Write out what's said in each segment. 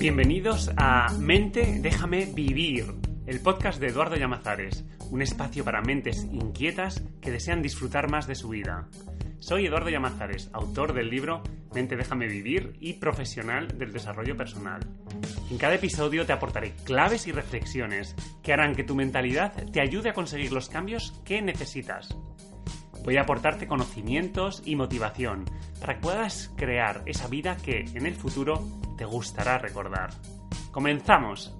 Bienvenidos a Mente, déjame vivir, el podcast de Eduardo Llamazares, un espacio para mentes inquietas que desean disfrutar más de su vida. Soy Eduardo Llamazares, autor del libro Mente, déjame vivir y profesional del desarrollo personal. En cada episodio te aportaré claves y reflexiones que harán que tu mentalidad te ayude a conseguir los cambios que necesitas. Voy a aportarte conocimientos y motivación para que puedas crear esa vida que en el futuro te gustará recordar. ¡Comenzamos!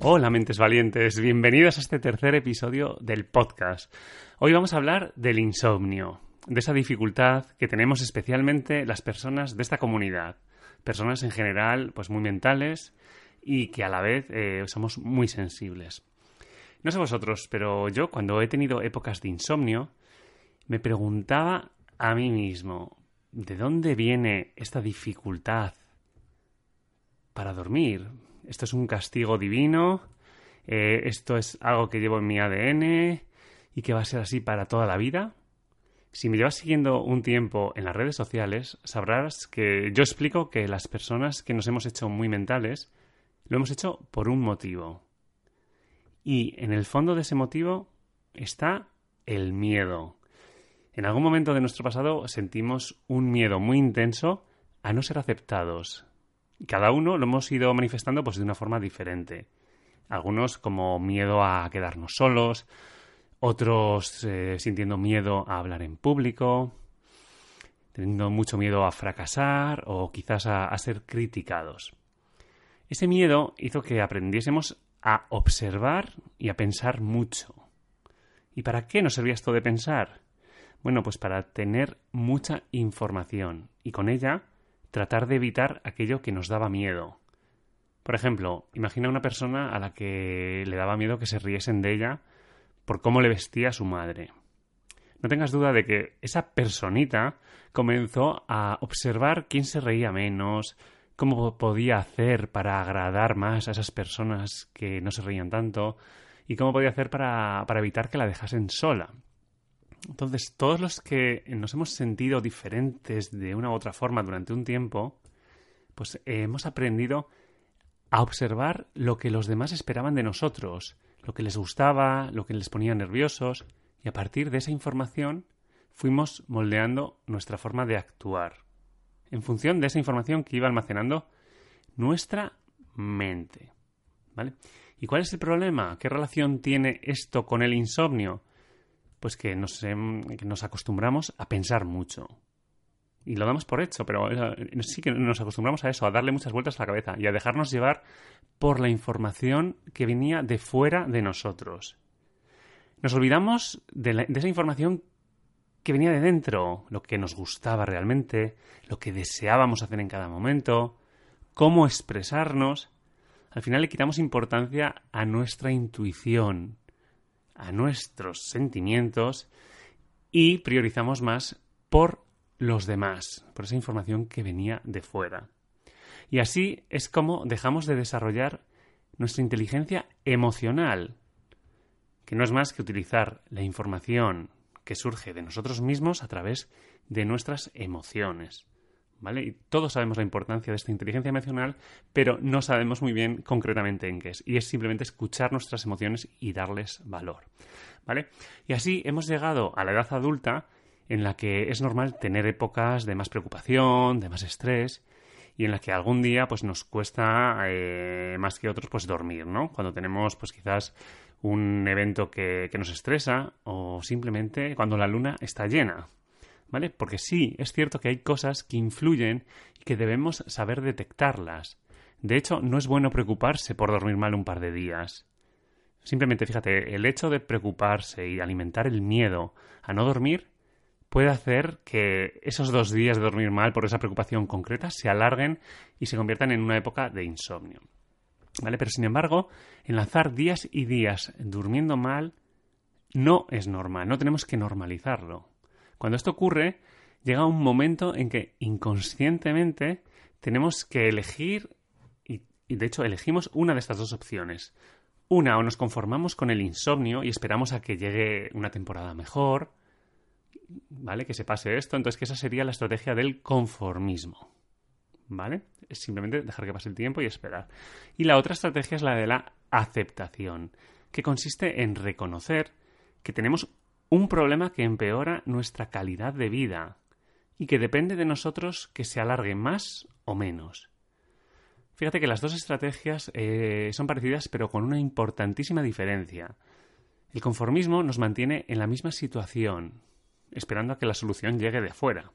Hola mentes valientes, bienvenidos a este tercer episodio del podcast. Hoy vamos a hablar del insomnio, de esa dificultad que tenemos especialmente las personas de esta comunidad, personas en general pues muy mentales y que a la vez eh, somos muy sensibles. No sé vosotros, pero yo cuando he tenido épocas de insomnio, me preguntaba a mí mismo, ¿de dónde viene esta dificultad para dormir? ¿Esto es un castigo divino? Eh, ¿Esto es algo que llevo en mi ADN y que va a ser así para toda la vida? Si me llevas siguiendo un tiempo en las redes sociales, sabrás que yo explico que las personas que nos hemos hecho muy mentales lo hemos hecho por un motivo. Y en el fondo de ese motivo está el miedo. En algún momento de nuestro pasado sentimos un miedo muy intenso a no ser aceptados. Cada uno lo hemos ido manifestando pues de una forma diferente. Algunos como miedo a quedarnos solos, otros eh, sintiendo miedo a hablar en público, teniendo mucho miedo a fracasar o quizás a ser criticados. Ese miedo hizo que aprendiésemos a observar y a pensar mucho. ¿Y para qué nos servía esto de pensar? Bueno, pues para tener mucha información y con ella tratar de evitar aquello que nos daba miedo. Por ejemplo, imagina una persona a la que le daba miedo que se riesen de ella por cómo le vestía a su madre. No tengas duda de que esa personita comenzó a observar quién se reía menos, cómo podía hacer para agradar más a esas personas que no se reían tanto y cómo podía hacer para, evitar que la dejasen sola. Entonces, todos los que nos hemos sentido diferentes de una u otra forma durante un tiempo, pues hemos aprendido a observar lo que los demás esperaban de nosotros, lo que les gustaba, lo que les ponía nerviosos, y a partir de esa información fuimos moldeando nuestra forma de actuar en función de esa información que iba almacenando nuestra mente. ¿Vale? ¿Y cuál es el problema? ¿Qué relación tiene esto con el insomnio? Pues que nos, em, que nos acostumbramos a pensar mucho. Y lo damos por hecho, pero sí que nos acostumbramos a eso, a darle muchas vueltas a la cabeza y a dejarnos llevar por la información que venía de fuera de nosotros. Nos olvidamos de, de esa información que venía de dentro, lo que nos gustaba realmente, lo que deseábamos hacer en cada momento, cómo expresarnos. Al final le quitamos importancia a nuestra intuición, a nuestros sentimientos y priorizamos más por los demás, por esa información que venía de fuera. Y así es como dejamos de desarrollar nuestra inteligencia emocional, que no es más que utilizar la información que surge de nosotros mismos a través de nuestras emociones. ¿Vale? Y todos sabemos la importancia de esta inteligencia emocional, pero no sabemos muy bien concretamente en qué es. Y es simplemente escuchar nuestras emociones y darles valor. ¿Vale? Y así hemos llegado a la edad adulta en la que es normal tener épocas de más preocupación, de más estrés, y en la que algún día pues nos cuesta eh, más que otros pues dormir, ¿no? Cuando tenemos pues quizás un evento que, que nos estresa o simplemente cuando la luna está llena. ¿Vale? Porque sí, es cierto que hay cosas que influyen y que debemos saber detectarlas. De hecho, no es bueno preocuparse por dormir mal un par de días. Simplemente, fíjate, el hecho de preocuparse y alimentar el miedo a no dormir puede hacer que esos dos días de dormir mal por esa preocupación concreta se alarguen y se conviertan en una época de insomnio. ¿Vale? Pero sin embargo, enlazar días y días durmiendo mal no es normal, no tenemos que normalizarlo. Cuando esto ocurre, llega un momento en que inconscientemente tenemos que elegir, y, de hecho elegimos una de estas dos opciones. Una, o nos conformamos con el insomnio y esperamos a que llegue una temporada mejor, ¿vale? Que se pase esto. Entonces, que esa sería la estrategia del conformismo. ¿vale? Es simplemente dejar que pase el tiempo y esperar. Y la otra estrategia es la de la aceptación, que consiste en reconocer que tenemos un problema que empeora nuestra calidad de vida y que depende de nosotros que se alargue más o menos. Fíjate que las dos estrategias eh, son parecidas pero con una importantísima diferencia. El conformismo nos mantiene en la misma situación, esperando a que la solución llegue de fuera.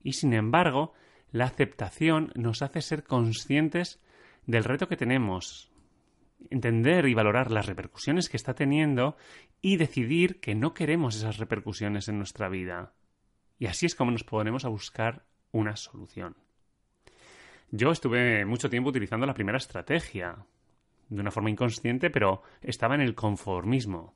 Y sin embargo, la aceptación nos hace ser conscientes del reto que tenemos, entender y valorar las repercusiones que está teniendo y decidir que no queremos esas repercusiones en nuestra vida. Y así es como nos ponemos a buscar una solución. Yo estuve mucho tiempo utilizando la primera estrategia, de una forma inconsciente, pero estaba en el conformismo.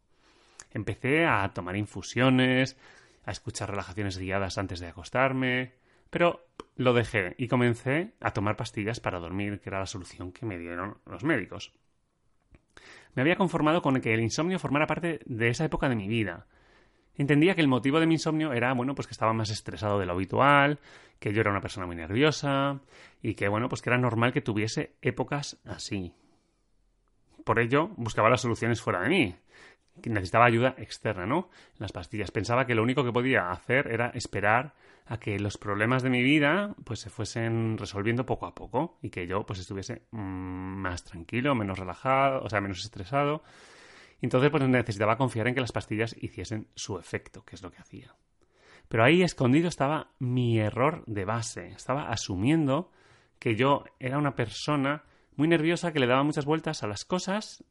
Empecé a tomar infusiones, a escuchar relajaciones guiadas antes de acostarme, pero lo dejé y comencé a tomar pastillas para dormir, que era la solución que me dieron los médicos. Me había conformado con que el insomnio formara parte de esa época de mi vida. Entendía que el motivo de mi insomnio era, bueno, pues que estaba más estresado de lo habitual, que yo era una persona muy nerviosa y que, bueno, pues que era normal que tuviese épocas así. Por ello, buscaba las soluciones fuera de mí. Necesitaba ayuda externa, ¿no? Las pastillas. Pensaba que lo único que podía hacer era esperar a que los problemas de mi vida pues se fuesen resolviendo poco a poco y que yo pues estuviese mm, más tranquilo, menos relajado, o sea, menos estresado. Entonces pues necesitaba confiar en que las pastillas hiciesen su efecto, que es lo que hacía. Pero ahí escondido estaba mi error de base. Estaba asumiendo que yo era una persona muy nerviosa que le daba muchas vueltas a las cosas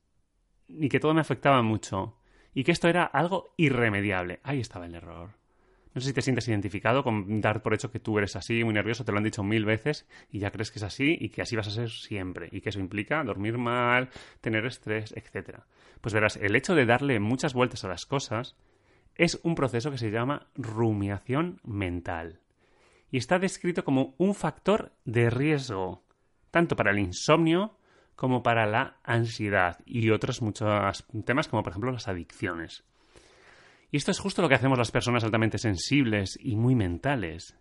y que todo me afectaba mucho. Y que esto era algo irremediable. Ahí estaba el error. No sé si te sientes identificado con dar por hecho que tú eres así, muy nervioso, te lo han dicho mil veces y ya crees que es así y que así vas a ser siempre y que eso implica dormir mal, tener estrés, etc. Pues verás, el hecho de darle muchas vueltas a las cosas es un proceso que se llama rumiación mental y está descrito como un factor de riesgo tanto para el insomnio como para la ansiedad y otros muchos temas como por ejemplo las adicciones. Y esto es justo lo que hacemos las personas altamente sensibles y muy mentales.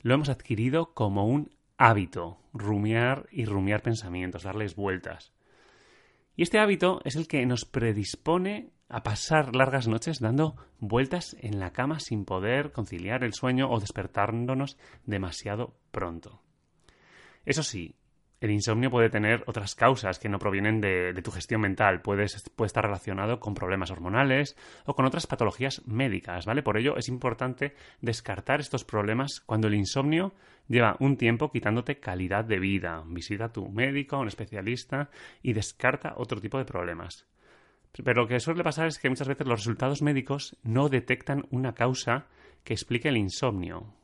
Lo hemos adquirido como un hábito, rumiar y rumiar pensamientos, darles vueltas. Y este hábito es el que nos predispone a pasar largas noches dando vueltas en la cama sin poder conciliar el sueño o despertándonos demasiado pronto. Eso sí, el insomnio puede tener otras causas que no provienen de, tu gestión mental. puede estar relacionado con problemas hormonales o con otras patologías médicas, ¿vale? Por ello es importante descartar estos problemas cuando el insomnio lleva un tiempo quitándote calidad de vida. Visita a tu médico, a un especialista y descarta otro tipo de problemas. Pero lo que suele pasar es que muchas veces los resultados médicos no detectan una causa que explique el insomnio.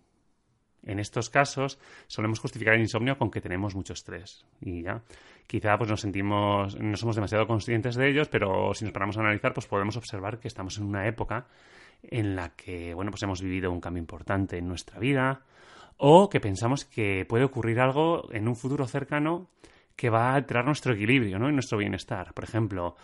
En estos casos solemos justificar el insomnio con que tenemos mucho estrés y ya. Quizá pues nos sentimos, no somos demasiado conscientes de ellos, pero si nos paramos a analizar, pues podemos observar que estamos en una época en la que, bueno, pues hemos vivido un cambio importante en nuestra vida o que pensamos que puede ocurrir algo en un futuro cercano que va a alterar nuestro equilibrio, ¿no? Y nuestro bienestar. Por ejemplo,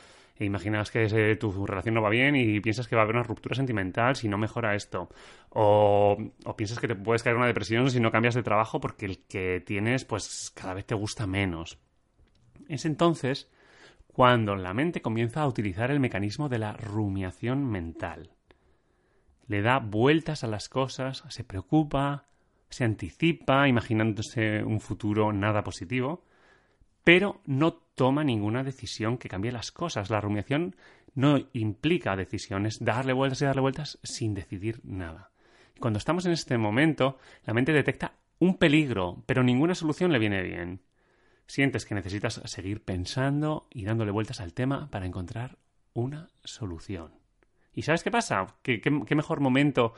e imaginas que tu relación no va bien y piensas que va a haber una ruptura sentimental si no mejora esto. O, o, piensas que te puedes caer en una depresión si no cambias de trabajo porque el que tienes pues cada vez te gusta menos. Es entonces cuando la mente comienza a utilizar el mecanismo de la rumiación mental. Le da vueltas a las cosas, se preocupa, se anticipa, imaginándose un futuro nada positivo, pero no toma ninguna decisión que cambie las cosas. La rumiación no implica decisiones, darle vueltas y darle vueltas sin decidir nada. Cuando estamos en este momento, la mente detecta un peligro, pero ninguna solución le viene bien. Sientes que necesitas seguir pensando y dándole vueltas al tema para encontrar una solución. ¿Y sabes qué pasa? ¿Qué, qué mejor momento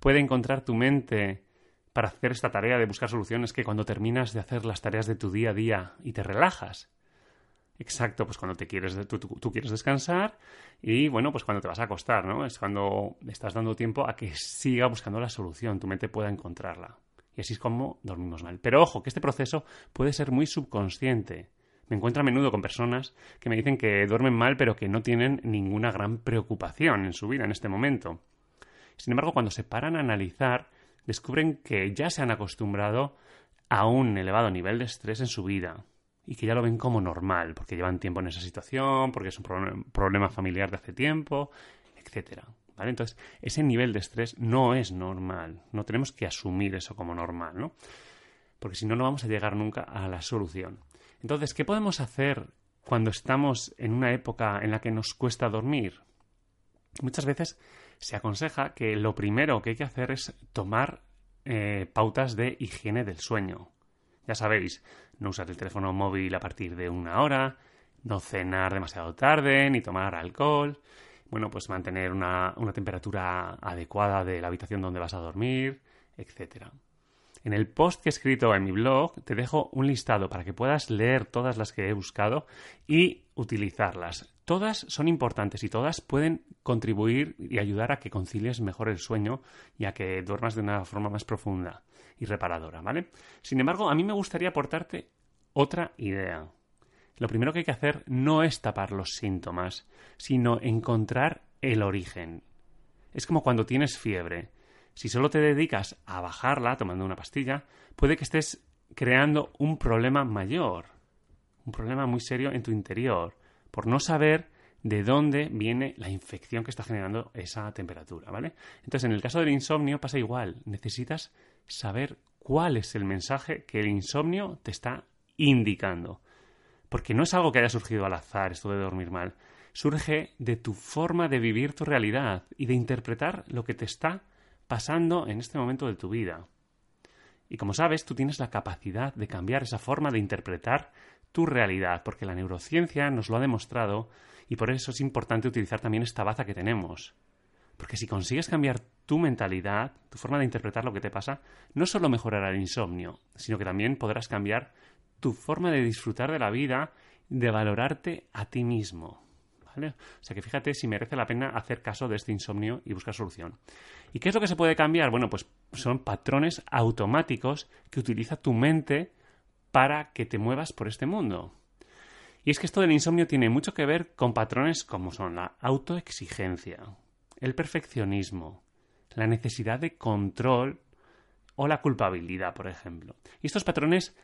puede encontrar tu mente para hacer esta tarea de buscar soluciones que cuando terminas de hacer las tareas de tu día a día y te relajas. Exacto, pues cuando te quieres, tú, quieres descansar y bueno, pues cuando te vas a acostar, ¿no? Es cuando estás dando tiempo a que siga buscando la solución, tu mente pueda encontrarla. Y así es como dormimos mal. Pero ojo, que este proceso puede ser muy subconsciente. Me encuentro a menudo con personas que me dicen que duermen mal pero que no tienen ninguna gran preocupación en su vida en este momento. Sin embargo, cuando se paran a analizar, descubren que ya se han acostumbrado a un elevado nivel de estrés en su vida y que ya lo ven como normal, porque llevan tiempo en esa situación, porque es un problema familiar de hace tiempo, etcétera. ¿Vale? Entonces, ese nivel de estrés no es normal. No tenemos que asumir eso como normal, ¿no? Porque si no, no vamos a llegar nunca a la solución. Entonces, ¿qué podemos hacer cuando estamos en una época en la que nos cuesta dormir? Muchas veces se aconseja que lo primero que hay que hacer es tomar eh, pautas de higiene del sueño. Ya sabéis, no usar el teléfono móvil a partir de una hora, no cenar demasiado tarde, ni tomar alcohol. Bueno, pues mantener una, una temperatura adecuada de la habitación donde vas a dormir, etcétera. En el post que he escrito en mi blog te dejo un listado para que puedas leer todas las que he buscado y utilizarlas. Todas son importantes y todas pueden contribuir y ayudar a que concilies mejor el sueño y a que duermas de una forma más profunda y reparadora, ¿vale? Sin embargo, a mí me gustaría aportarte otra idea. Lo primero que hay que hacer no es tapar los síntomas, sino encontrar el origen. Es como cuando tienes fiebre. Si solo te dedicas a bajarla tomando una pastilla, puede que estés creando un problema mayor, un problema muy serio en tu interior, por no saber de dónde viene la infección que está generando esa temperatura, ¿vale? Entonces, en el caso del insomnio pasa igual, necesitas saber cuál es el mensaje que el insomnio te está indicando. Porque no es algo que haya surgido al azar esto de dormir mal, surge de tu forma de vivir tu realidad y de interpretar lo que te está pasando en este momento de tu vida. Y como sabes, tú tienes la capacidad de cambiar esa forma de interpretar tu realidad, porque la neurociencia nos lo ha demostrado y por eso es importante utilizar también esta baza que tenemos. Porque si consigues cambiar tu mentalidad, tu forma de interpretar lo que te pasa, no solo mejorará el insomnio, sino que también podrás cambiar tu forma de disfrutar de la vida, de valorarte a ti mismo. O sea que fíjate si merece la pena hacer caso de este insomnio y buscar solución. ¿Y qué es lo que se puede cambiar? Bueno, pues son patrones automáticos que utiliza tu mente para que te muevas por este mundo. Y es que esto del insomnio tiene mucho que ver con patrones como son la autoexigencia, el perfeccionismo, la necesidad de control o la culpabilidad, por ejemplo. Y estos patrones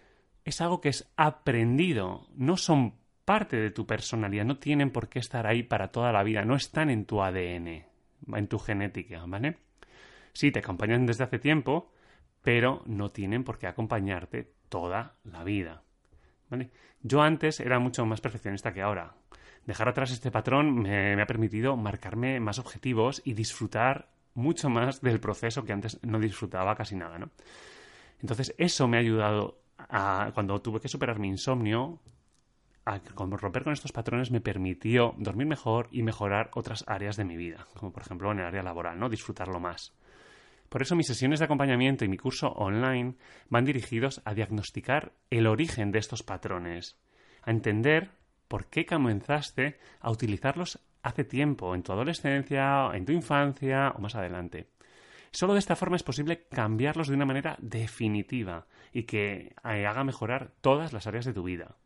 es algo que es aprendido, no son parte de tu personalidad, no tienen por qué estar ahí para toda la vida, no están en tu ADN, en tu genética, ¿vale? Sí, te acompañan desde hace tiempo, pero no tienen por qué acompañarte toda la vida. ¿vale? Yo antes era mucho más perfeccionista que ahora. Dejar atrás este patrón me, ha permitido marcarme más objetivos y disfrutar mucho más del proceso que antes no disfrutaba casi nada, ¿no? Entonces eso me ha ayudado a, cuando tuve que superar mi insomnio, a romper con estos patrones me permitió dormir mejor y mejorar otras áreas de mi vida, como por ejemplo en el área laboral, ¿no? Disfrutarlo más. Por eso mis sesiones de acompañamiento y mi curso online van dirigidos a diagnosticar el origen de estos patrones, a entender por qué comenzaste a utilizarlos hace tiempo, en tu adolescencia, en tu infancia o más adelante. Solo de esta forma es posible cambiarlos de una manera definitiva y que eh, haga mejorar todas las áreas de tu vida.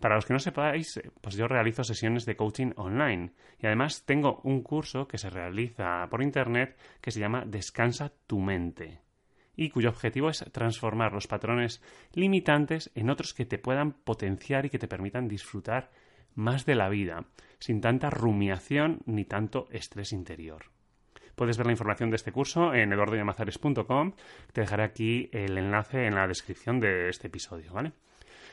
Para los que no sepáis, eh, pues yo realizo sesiones de coaching online y además tengo un curso que se realiza por internet que se llama Descansa tu mente y cuyo objetivo es transformar los patrones limitantes en otros que te puedan potenciar y que te permitan disfrutar más de la vida, sin tanta rumiación ni tanto estrés interior. Puedes ver la información de este curso en eduardoyamazares.com. Te dejaré aquí el enlace en la descripción de este episodio, ¿vale?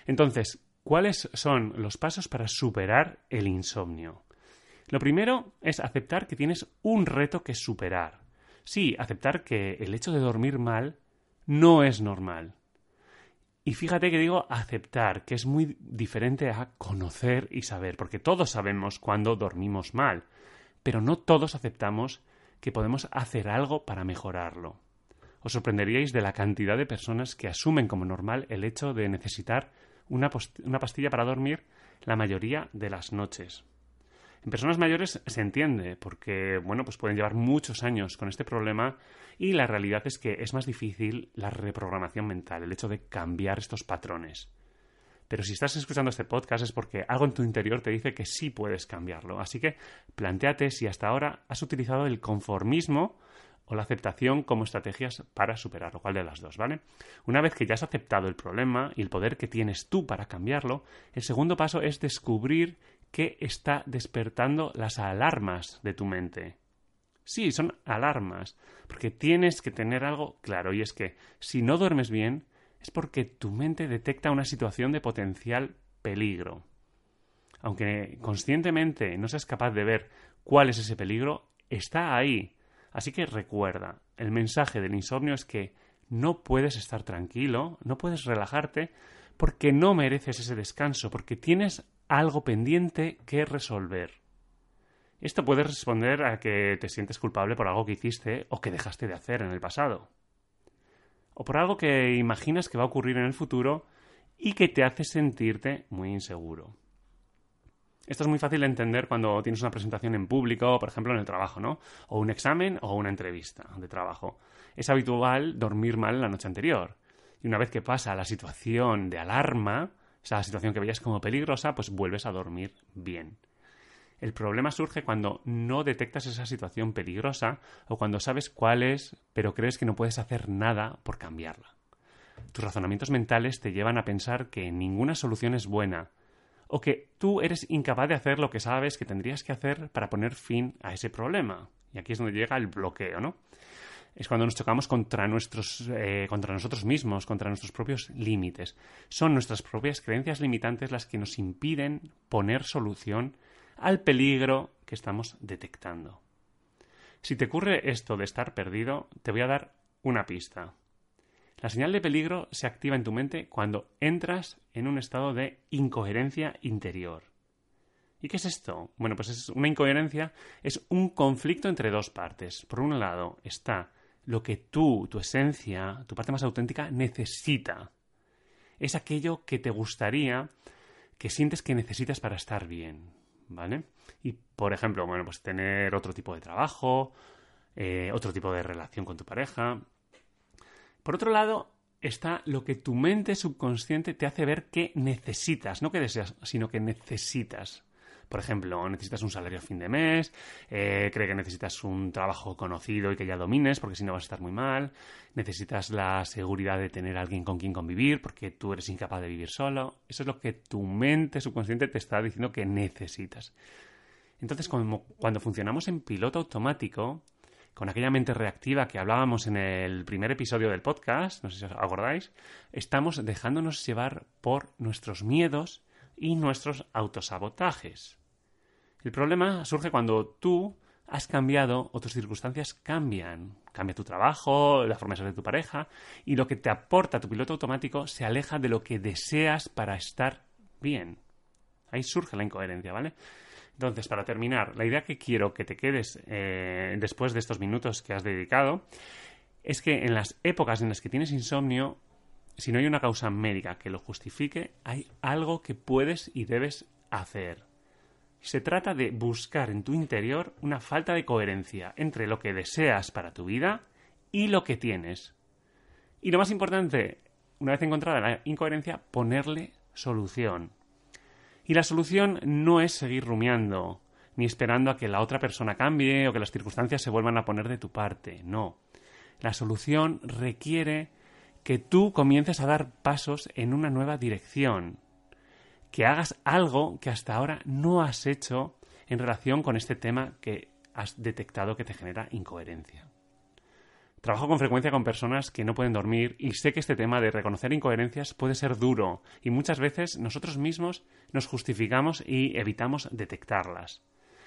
Entonces, ¿Cuáles son los pasos para superar el insomnio? Lo primero es aceptar que tienes un reto que superar. Sí, aceptar que el hecho de dormir mal no es normal. Y fíjate que digo aceptar, que es muy diferente a conocer y saber, porque todos sabemos cuando dormimos mal, pero no todos aceptamos que podemos hacer algo para mejorarlo. Os sorprenderíais de la cantidad de personas que asumen como normal el hecho de necesitar una, pastilla para dormir la mayoría de las noches. En personas mayores se entiende, porque bueno, pues pueden llevar muchos años con este problema y la realidad es que es más difícil la reprogramación mental, el hecho de cambiar estos patrones. Pero si estás escuchando este podcast es porque algo en tu interior te dice que sí puedes cambiarlo. Así que planteate si hasta ahora has utilizado el conformismo o la aceptación como estrategias para superarlo, cuál de las dos, ¿vale? Una vez que ya has aceptado el problema y el poder que tienes tú para cambiarlo, el segundo paso es descubrir qué está despertando las alarmas de tu mente. Sí, son alarmas, porque tienes que tener algo claro, y es que si no duermes bien, es porque tu mente detecta una situación de potencial peligro. Aunque conscientemente no seas capaz de ver cuál es ese peligro, está ahí. Así que recuerda, el mensaje del insomnio es que no puedes estar tranquilo, no puedes relajarte, porque no mereces ese descanso, porque tienes algo pendiente que resolver. Esto puede responder a que te sientes culpable por algo que hiciste o que dejaste de hacer en el pasado. O por algo que imaginas que va a ocurrir en el futuro y que te hace sentirte muy inseguro. Esto es muy fácil de entender cuando tienes una presentación en público, por ejemplo en el trabajo, ¿no? O un examen o una entrevista de trabajo. Es habitual dormir mal la noche anterior. Y una vez que pasa la situación de alarma, esa situación que veías como peligrosa, pues vuelves a dormir bien. El problema surge cuando no detectas esa situación peligrosa o cuando sabes cuál es, pero crees que no puedes hacer nada por cambiarla. Tus razonamientos mentales te llevan a pensar que ninguna solución es buena, o que tú eres incapaz de hacer lo que sabes que tendrías que hacer para poner fin a ese problema. Y aquí es donde llega el bloqueo, ¿no? Es cuando nos chocamos contra, nuestros, eh, contra nosotros mismos, contra nuestros propios límites. Son nuestras propias creencias limitantes las que nos impiden poner solución al peligro que estamos detectando. Si te ocurre esto de estar perdido, te voy a dar una pista. La señal de peligro se activa en tu mente cuando entras en un estado de incoherencia interior. ¿Y qué es esto? Bueno, pues es una incoherencia, es un conflicto entre dos partes. Por un lado está lo que tú, tu esencia, tu parte más auténtica, necesita. Es aquello que te gustaría, que sientes que necesitas para estar bien. ¿Vale? Y, por ejemplo, bueno, pues tener otro tipo de trabajo, eh, otro tipo de relación con tu pareja, por otro lado, está lo que tu mente subconsciente te hace ver que necesitas, no que deseas, sino que necesitas. Por ejemplo, necesitas un salario a fin de mes, eh, cree que necesitas un trabajo conocido y que ya domines, porque si no vas a estar muy mal, necesitas la seguridad de tener alguien con quien convivir, porque tú eres incapaz de vivir solo. Eso es lo que tu mente subconsciente te está diciendo que necesitas. Entonces, cuando funcionamos en piloto automático, con aquella mente reactiva que hablábamos en el primer episodio del podcast, no sé si os acordáis, estamos dejándonos llevar por nuestros miedos y nuestros autosabotajes. El problema surge cuando tú has cambiado o tus circunstancias cambian. Cambia tu trabajo, la forma de ser de tu pareja y lo que te aporta tu piloto automático se aleja de lo que deseas para estar bien. Ahí surge la incoherencia, ¿vale? Entonces, para terminar, la idea que quiero que te quedes eh, después de estos minutos que has dedicado es que en las épocas en las que tienes insomnio, si no hay una causa médica que lo justifique, hay algo que puedes y debes hacer. Se trata de buscar en tu interior una falta de coherencia entre lo que deseas para tu vida y lo que tienes. Y lo más importante, una vez encontrada la incoherencia, ponerle solución. Y la solución no es seguir rumiando, ni esperando a que la otra persona cambie o que las circunstancias se vuelvan a poner de tu parte. No. La solución requiere que tú comiences a dar pasos en una nueva dirección, que hagas algo que hasta ahora no has hecho en relación con este tema que has detectado que te genera incoherencia. Trabajo con frecuencia con personas que no pueden dormir y sé que este tema de reconocer incoherencias puede ser duro y muchas veces nosotros mismos nos justificamos y evitamos detectarlas.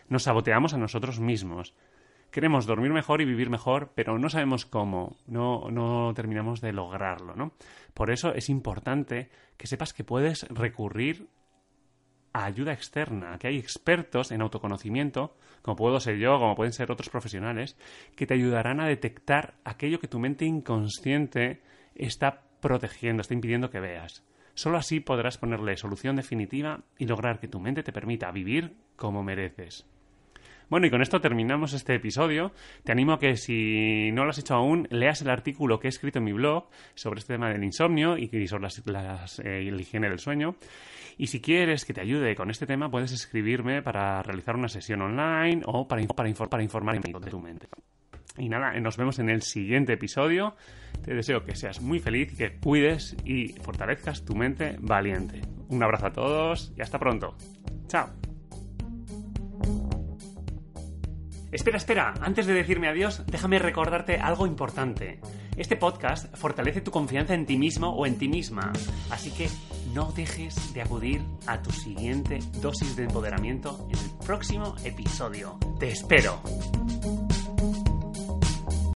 Nos saboteamos a nosotros mismos. Queremos dormir mejor y vivir mejor, pero no sabemos cómo, no, no terminamos de lograrlo, ¿no? Por eso es importante que sepas que puedes recurrir ayuda externa, que hay expertos en autoconocimiento, como puedo ser yo, como pueden ser otros profesionales, que te ayudarán a detectar aquello que tu mente inconsciente está protegiendo, está impidiendo que veas. Solo así podrás ponerle solución definitiva y lograr que tu mente te permita vivir como mereces. Bueno, y con esto terminamos este episodio. Te animo a que si no lo has hecho aún, leas el artículo que he escrito en mi blog sobre este tema del insomnio y sobre las, eh, la higiene del sueño. Y si quieres que te ayude con este tema, puedes escribirme para realizar una sesión online o para, para, para informarme de tu mente. Y nada, nos vemos en el siguiente episodio. Te deseo que seas muy feliz, que cuides y fortalezcas tu mente valiente. Un abrazo a todos y hasta pronto. Chao. Espera, espera, antes de decirme adiós, déjame recordarte algo importante. Este podcast fortalece tu confianza en ti mismo o en ti misma, así que no dejes de acudir a tu siguiente dosis de empoderamiento en el próximo episodio. Te espero.